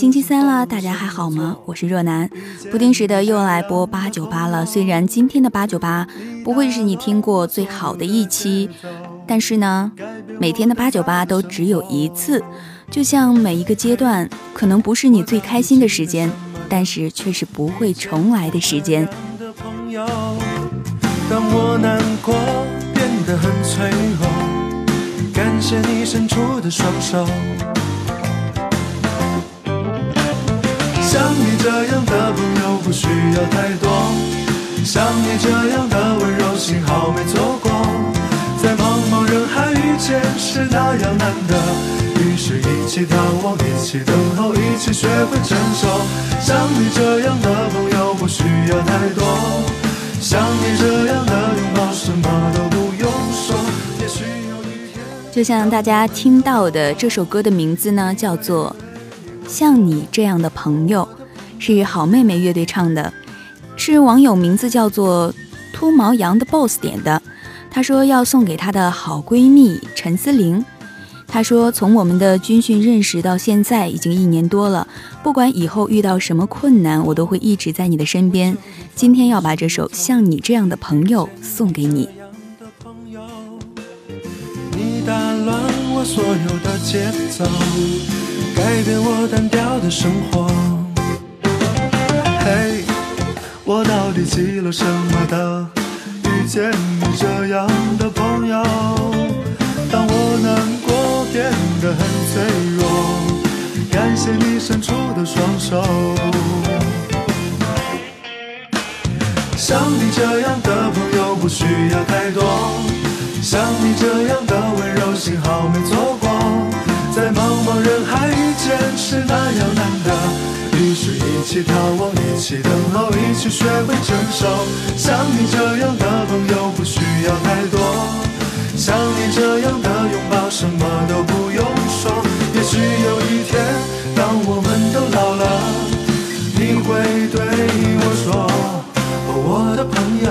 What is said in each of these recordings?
星期三了，大家还好吗？我是若男，不定时的又来播八九八了。虽然今天的八九八不会是你听过最好的一期，但是呢，每天的八九八都只有一次。就像每一个阶段，可能不是你最开心的时间，但是却是不会重来的时间。像你这样的朋友不需要太多，像你这样的温柔幸好没错过，在茫茫人海遇见是那样难得，于是一起眺望，一起等候，一起学会承受。像你这样的朋友不需要太多，像你这样的拥抱什么都不用说。也许有一天，就像大家听到的这首歌的名字呢，叫做。像你这样的朋友，是好妹妹乐队唱的，是网友名字叫做秃毛羊的 boss 点的，他说要送给他的好闺蜜陈思玲。他说从我们的军训认识到现在已经一年多了，不管以后遇到什么困难，我都会一直在你的身边。今天要把这首像你这样的朋友送给你。改变我单调的生活。嘿，我到底积了什么德？遇见你这样的朋友，当我难过变得很脆弱，感谢你伸出的双手。像你这样的朋友不需要太多，像你这样的温柔幸好没错过。在茫茫人海遇见是那样难得，于是一起眺望，一起等候，一起学会成熟。像你这样的朋友不需要太多，像你这样的拥抱什么都不用说。也许有一天，当我们都老了，你会对我说：“哦，我的朋友。”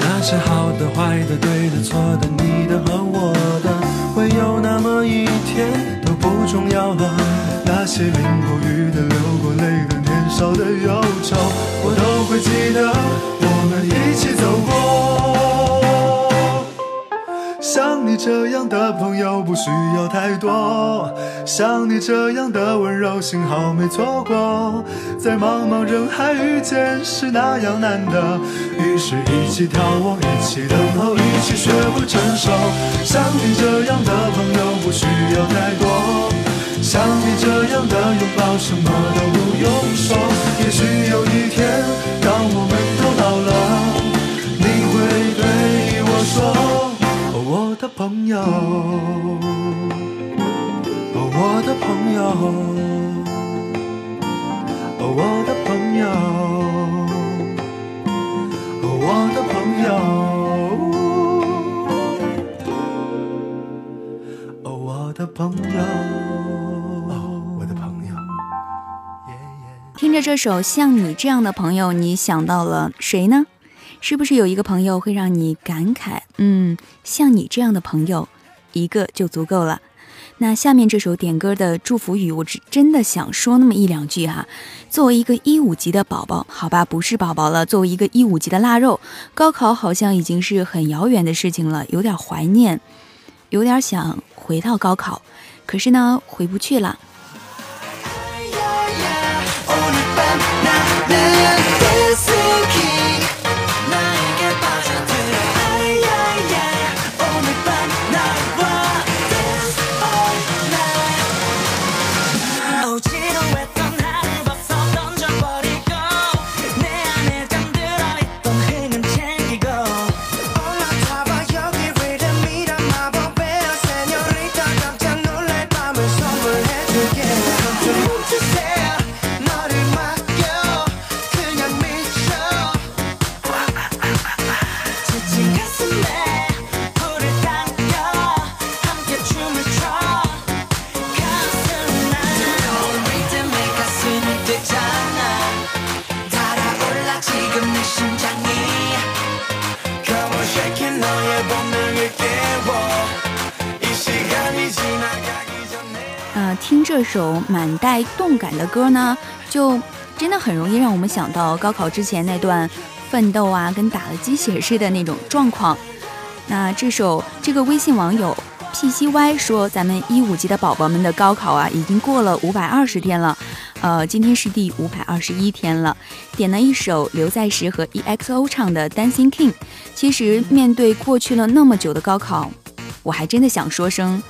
那些好。好的、坏的、对的、错的、你的和我的，会有那么一天都不重要了。那些淋过雨的、流过泪的、年少的忧愁，我都会记得。我们一起走过。这样的朋友不需要太多，像你这样的温柔，幸好没错过，在茫茫人海遇见是那样难得，于是，一起眺望，一起等候，一起学会成熟。像你这样的朋友不需要太多，像你这样的拥抱，什么都不用说，也许有。这首像你这样的朋友，你想到了谁呢？是不是有一个朋友会让你感慨？嗯，像你这样的朋友，一个就足够了。那下面这首点歌的祝福语，我只真的想说那么一两句哈。作为一个一五级的宝宝，好吧，不是宝宝了。作为一个一五级的腊肉，高考好像已经是很遥远的事情了，有点怀念，有点想回到高考，可是呢，回不去了。to 听这首满带动感的歌呢，就真的很容易让我们想到高考之前那段奋斗啊，跟打了鸡血似的那种状况。那这首这个微信网友 P C Y 说，咱们一五级的宝宝们的高考啊，已经过了五百二十天了，呃，今天是第五百二十一天了。点了一首刘在石和 E X O 唱的《n 心 King》，其实面对过去了那么久的高考，我还真的想说声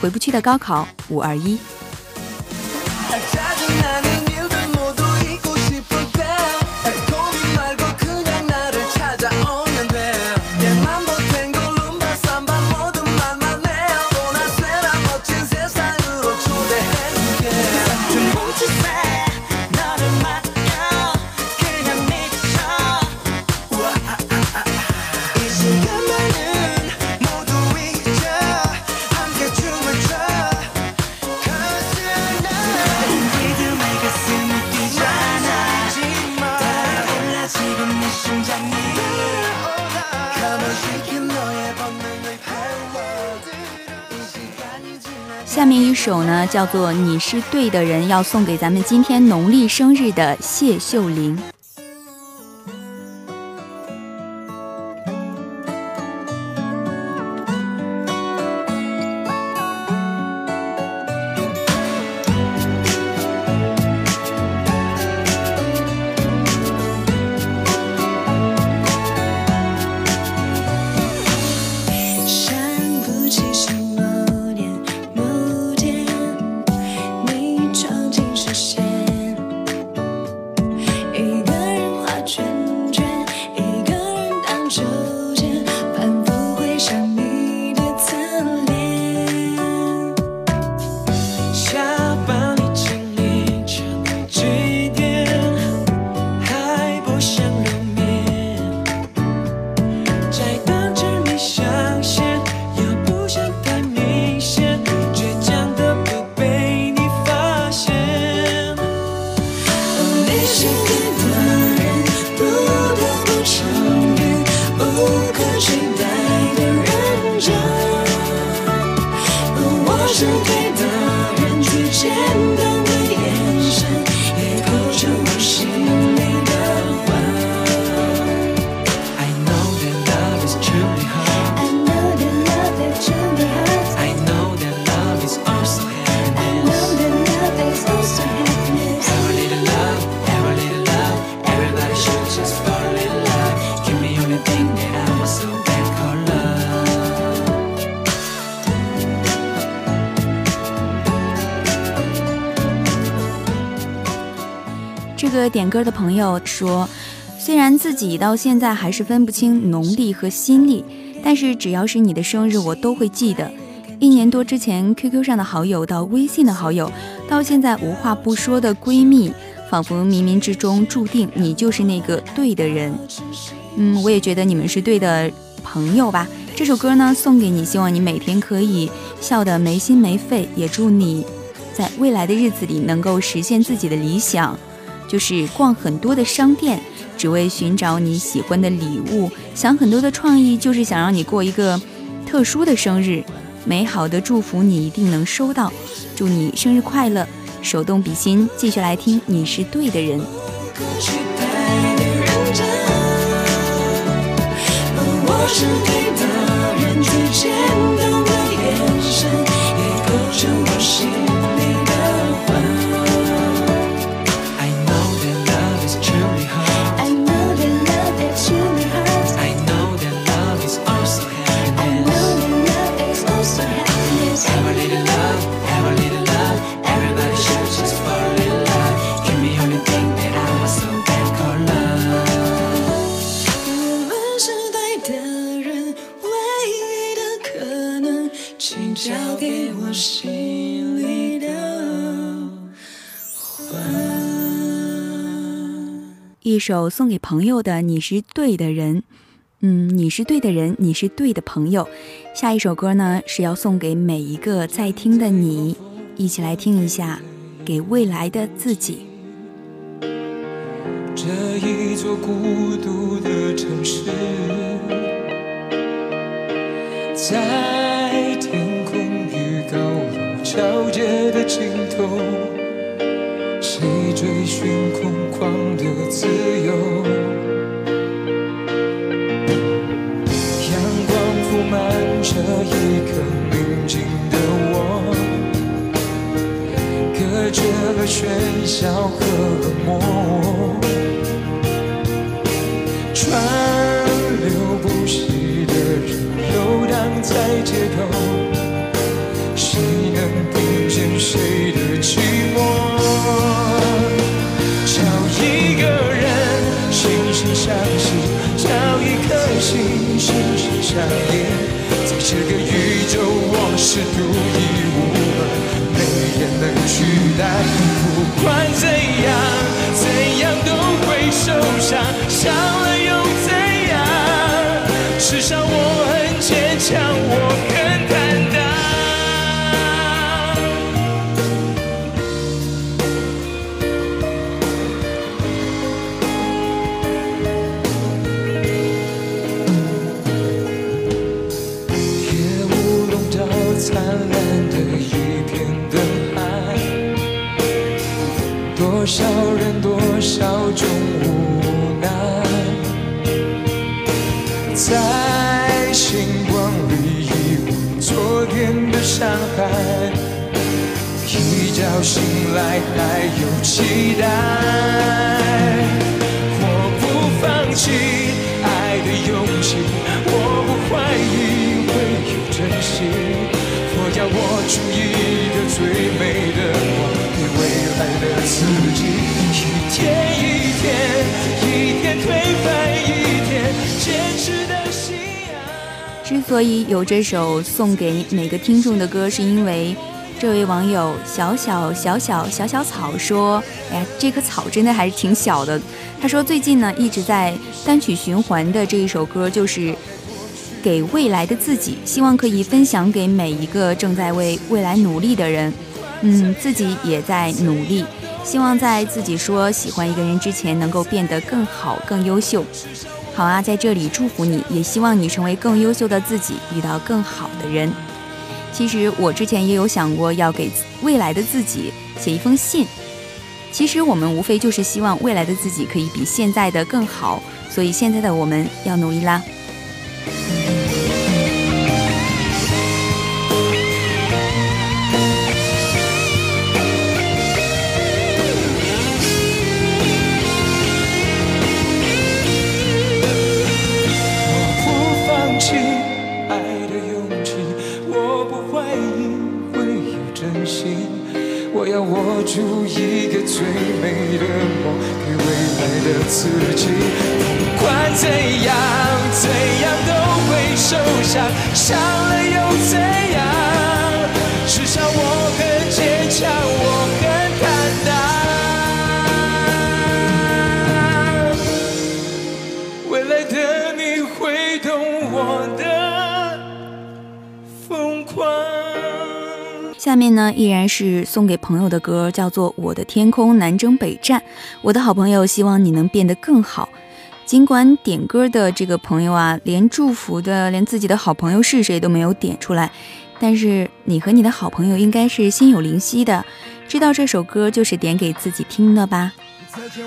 回不去的高考五二一。叫做你是对的人，要送给咱们今天农历生日的谢秀玲。这个点歌的朋友说：“虽然自己到现在还是分不清农历和新历，但是只要是你的生日，我都会记得。一年多之前 QQ 上的好友到微信的好友，到现在无话不说的闺蜜，仿佛冥冥之中注定你就是那个对的人。嗯，我也觉得你们是对的朋友吧。这首歌呢送给你，希望你每天可以笑得没心没肺，也祝你在未来的日子里能够实现自己的理想。”就是逛很多的商店，只为寻找你喜欢的礼物，想很多的创意，就是想让你过一个特殊的生日，美好的祝福你一定能收到，祝你生日快乐！手动比心，继续来听，你是对的人。是的人，眼神，也首送给朋友的，你是对的人，嗯，你是对的人，你是对的朋友。下一首歌呢，是要送给每一个在听的你，一起来听一下，《给未来的自己》。追寻空旷的自由，阳光铺满这一刻宁静的我，隔绝了喧嚣和冷漠。在在这个宇宙，我是独一无二，没人能取代。不管怎样，怎样都会受伤。在星光里遗忘昨天的伤害，一觉醒来还有期待。我不放弃爱的勇气，我不怀疑会有真心。我要握住一个最美的我，给未来的自己。一天一天，一天推翻一天，坚持。之所以有这首送给每个听众的歌，是因为这位网友小小小小小小草说：“哎呀，这棵草真的还是挺小的。”他说：“最近呢，一直在单曲循环的这一首歌，就是《给未来的自己》，希望可以分享给每一个正在为未来努力的人。嗯，自己也在努力，希望在自己说喜欢一个人之前，能够变得更好、更优秀。”好啊，在这里祝福你，也希望你成为更优秀的自己，遇到更好的人。其实我之前也有想过要给未来的自己写一封信。其实我们无非就是希望未来的自己可以比现在的更好，所以现在的我们要努力啦。最美的梦，给未来的自己。不管怎样，怎样都会受伤，伤了。下面呢依然是送给朋友的歌，叫做《我的天空》，南征北战。我的好朋友，希望你能变得更好。尽管点歌的这个朋友啊，连祝福的，连自己的好朋友是谁都没有点出来，但是你和你的好朋友应该是心有灵犀的，知道这首歌就是点给自己听的吧。再见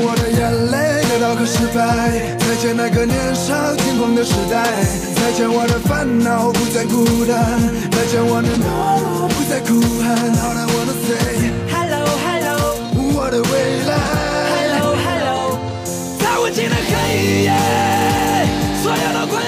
我的爱到个失败，再见那个年少轻狂的时代，再见我的烦恼，不再孤单，再见我的懦弱，不再哭喊。All I wanna say，Hello，Hello，我的未来，Hello，Hello，在无尽的黑夜，所有的困。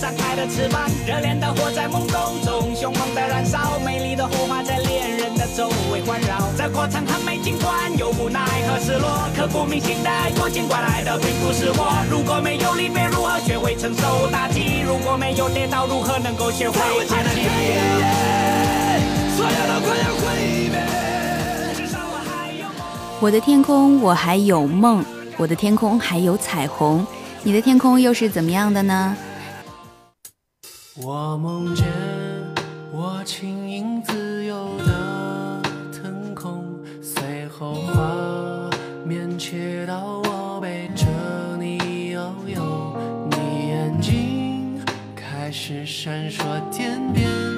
展开了翅膀热恋的火在懵懂中凶猛的燃烧美丽的火花在恋人的周围环绕这过程很美尽管有无奈和失落刻骨铭心的爱过尽管爱的并不是我如果没有离别如何学会承受打击如果没有跌倒如何能够学会我还所有的快要毁灭至少我还有梦我的天空我还有梦我的天空还有彩虹你的天空又是怎么样的呢我梦见我轻盈自由的腾空，随后画面切到我背着你遨游，你眼睛开始闪烁点点。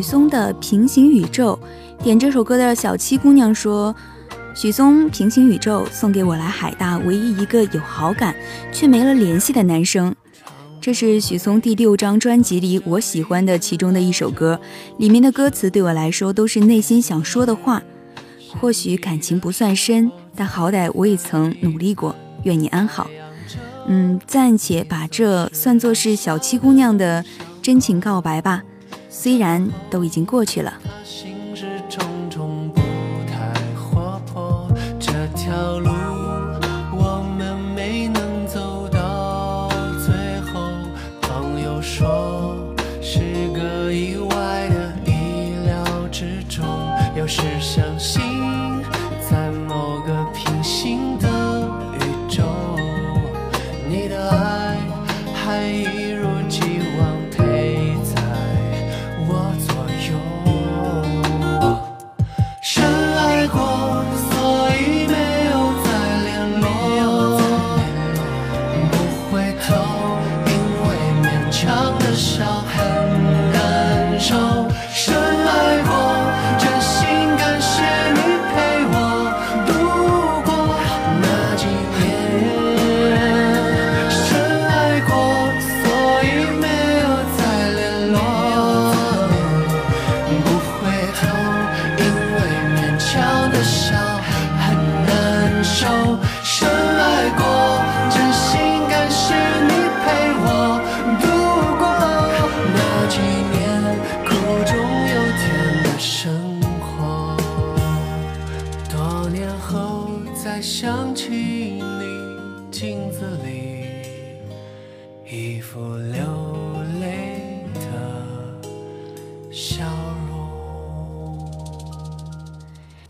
许嵩的《平行宇宙》，点这首歌的小七姑娘说：“许嵩《平行宇宙》送给我来海大唯一一个有好感却没了联系的男生。这是许嵩第六张专辑里我喜欢的其中的一首歌，里面的歌词对我来说都是内心想说的话。或许感情不算深，但好歹我也曾努力过。愿你安好。嗯，暂且把这算作是小七姑娘的真情告白吧。”虽然都已经过去了。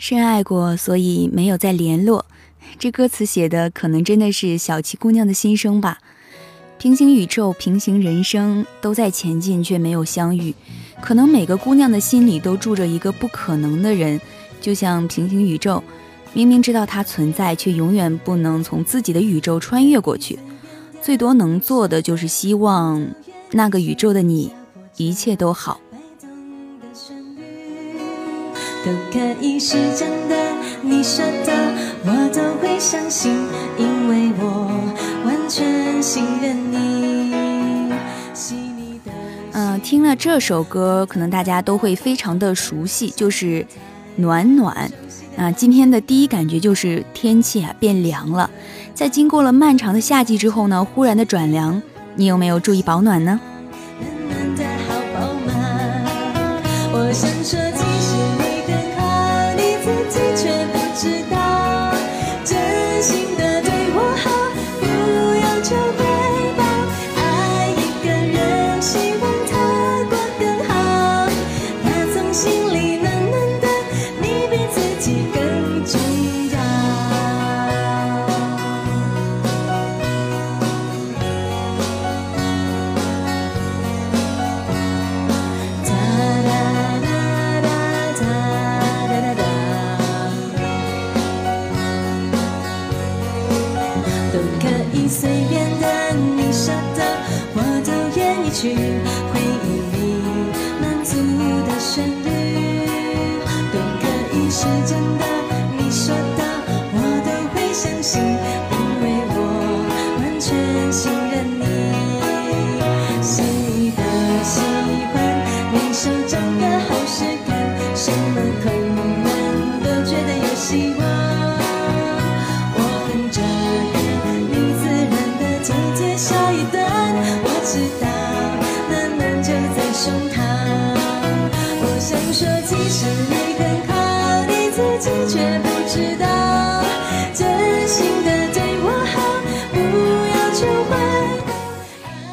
深爱过，所以没有再联络。这歌词写的可能真的是小七姑娘的心声吧。平行宇宙，平行人生都在前进，却没有相遇。可能每个姑娘的心里都住着一个不可能的人，就像平行宇宙，明明知道它存在，却永远不能从自己的宇宙穿越过去。最多能做的就是希望那个宇宙的你一切都好。都可以是真的，你说的我都会相信，因为我完全信任你。嗯，听了这首歌，可能大家都会非常的熟悉，就是《暖暖》。那今天的第一感觉就是天气啊变凉了，在经过了漫长的夏季之后呢，忽然的转凉，你有没有注意保暖呢？去，句。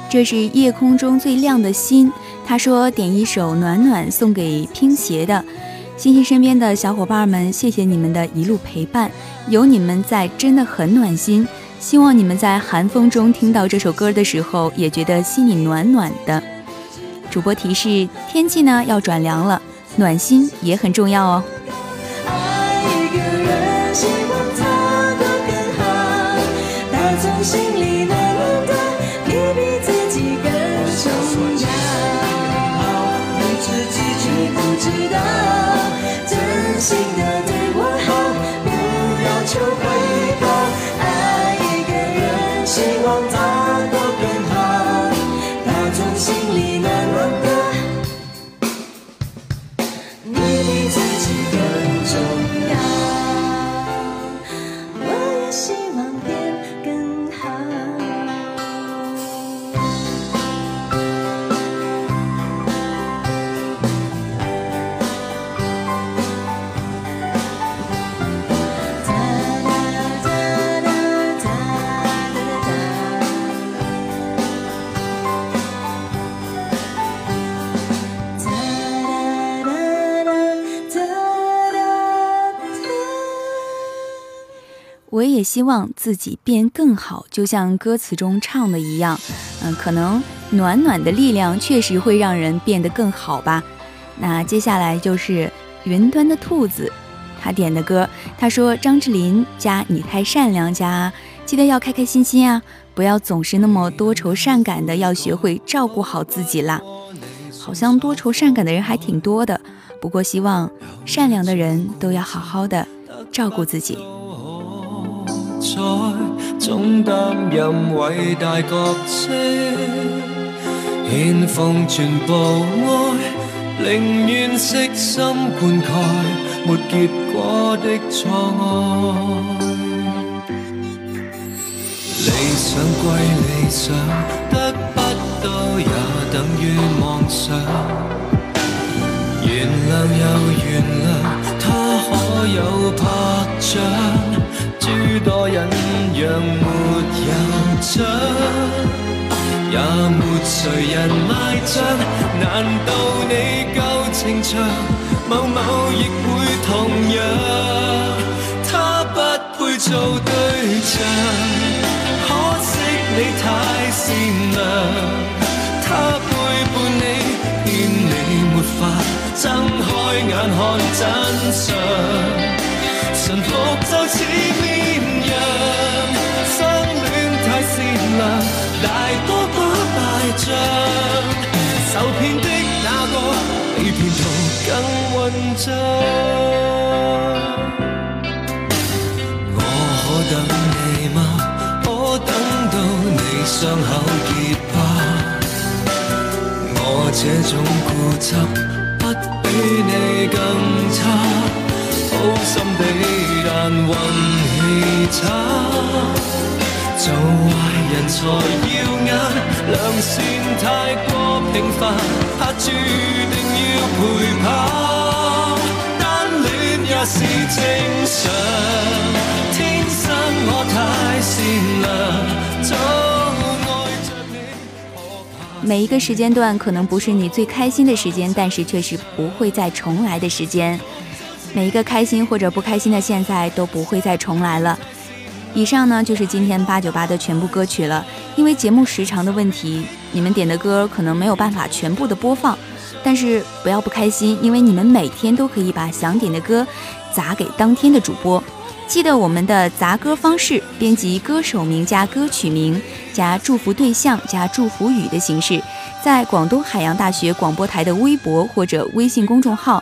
这是夜空中最亮的星。他说：“点一首暖暖送给拼鞋的，星星身边的小伙伴们，谢谢你们的一路陪伴，有你们在真的很暖心。希望你们在寒风中听到这首歌的时候，也觉得心里暖暖的。”主播提示：天气呢要转凉了，暖心也很重要哦。爱一个人，他心知道真心的对我好，不要求回报。希望自己变更好，就像歌词中唱的一样，嗯，可能暖暖的力量确实会让人变得更好吧。那接下来就是云端的兔子，他点的歌，他说张智霖加你太善良加记得要开开心心啊，不要总是那么多愁善感的，要学会照顾好自己啦。好像多愁善感的人还挺多的，不过希望善良的人都要好好的照顾自己。在总担任伟大角色，献奉全部爱，宁愿悉心灌溉，没结果的错爱。理想归理想，得不到也等于妄想。原谅又原谅，他可有拍掌？诸多忍让没有奖，也没谁人卖账。难道你够情长，某某亦会同样？他不配做对象，可惜你太善良。他背叛你，骗你没法睁开眼看真相。臣服就似绵人，相恋太善良，大刀不败仗。受骗的那个，比骗徒更混账。我可等你吗？可等到你伤口结疤？我这种固执，不比你更差。做人才要良良。善太太平凡，注定陪也是正常，天生我每一个时间段可能不是你最开心的时间，但是却是不会再重来的时间。每一个开心或者不开心的现在都不会再重来了。以上呢就是今天八九八的全部歌曲了，因为节目时长的问题，你们点的歌可能没有办法全部的播放。但是不要不开心，因为你们每天都可以把想点的歌砸给当天的主播。记得我们的砸歌方式：编辑歌手名加歌曲名加祝福对象加祝福语的形式，在广东海洋大学广播台的微博或者微信公众号。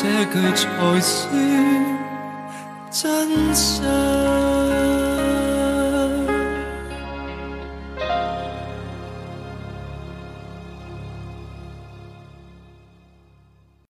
这句才算真相。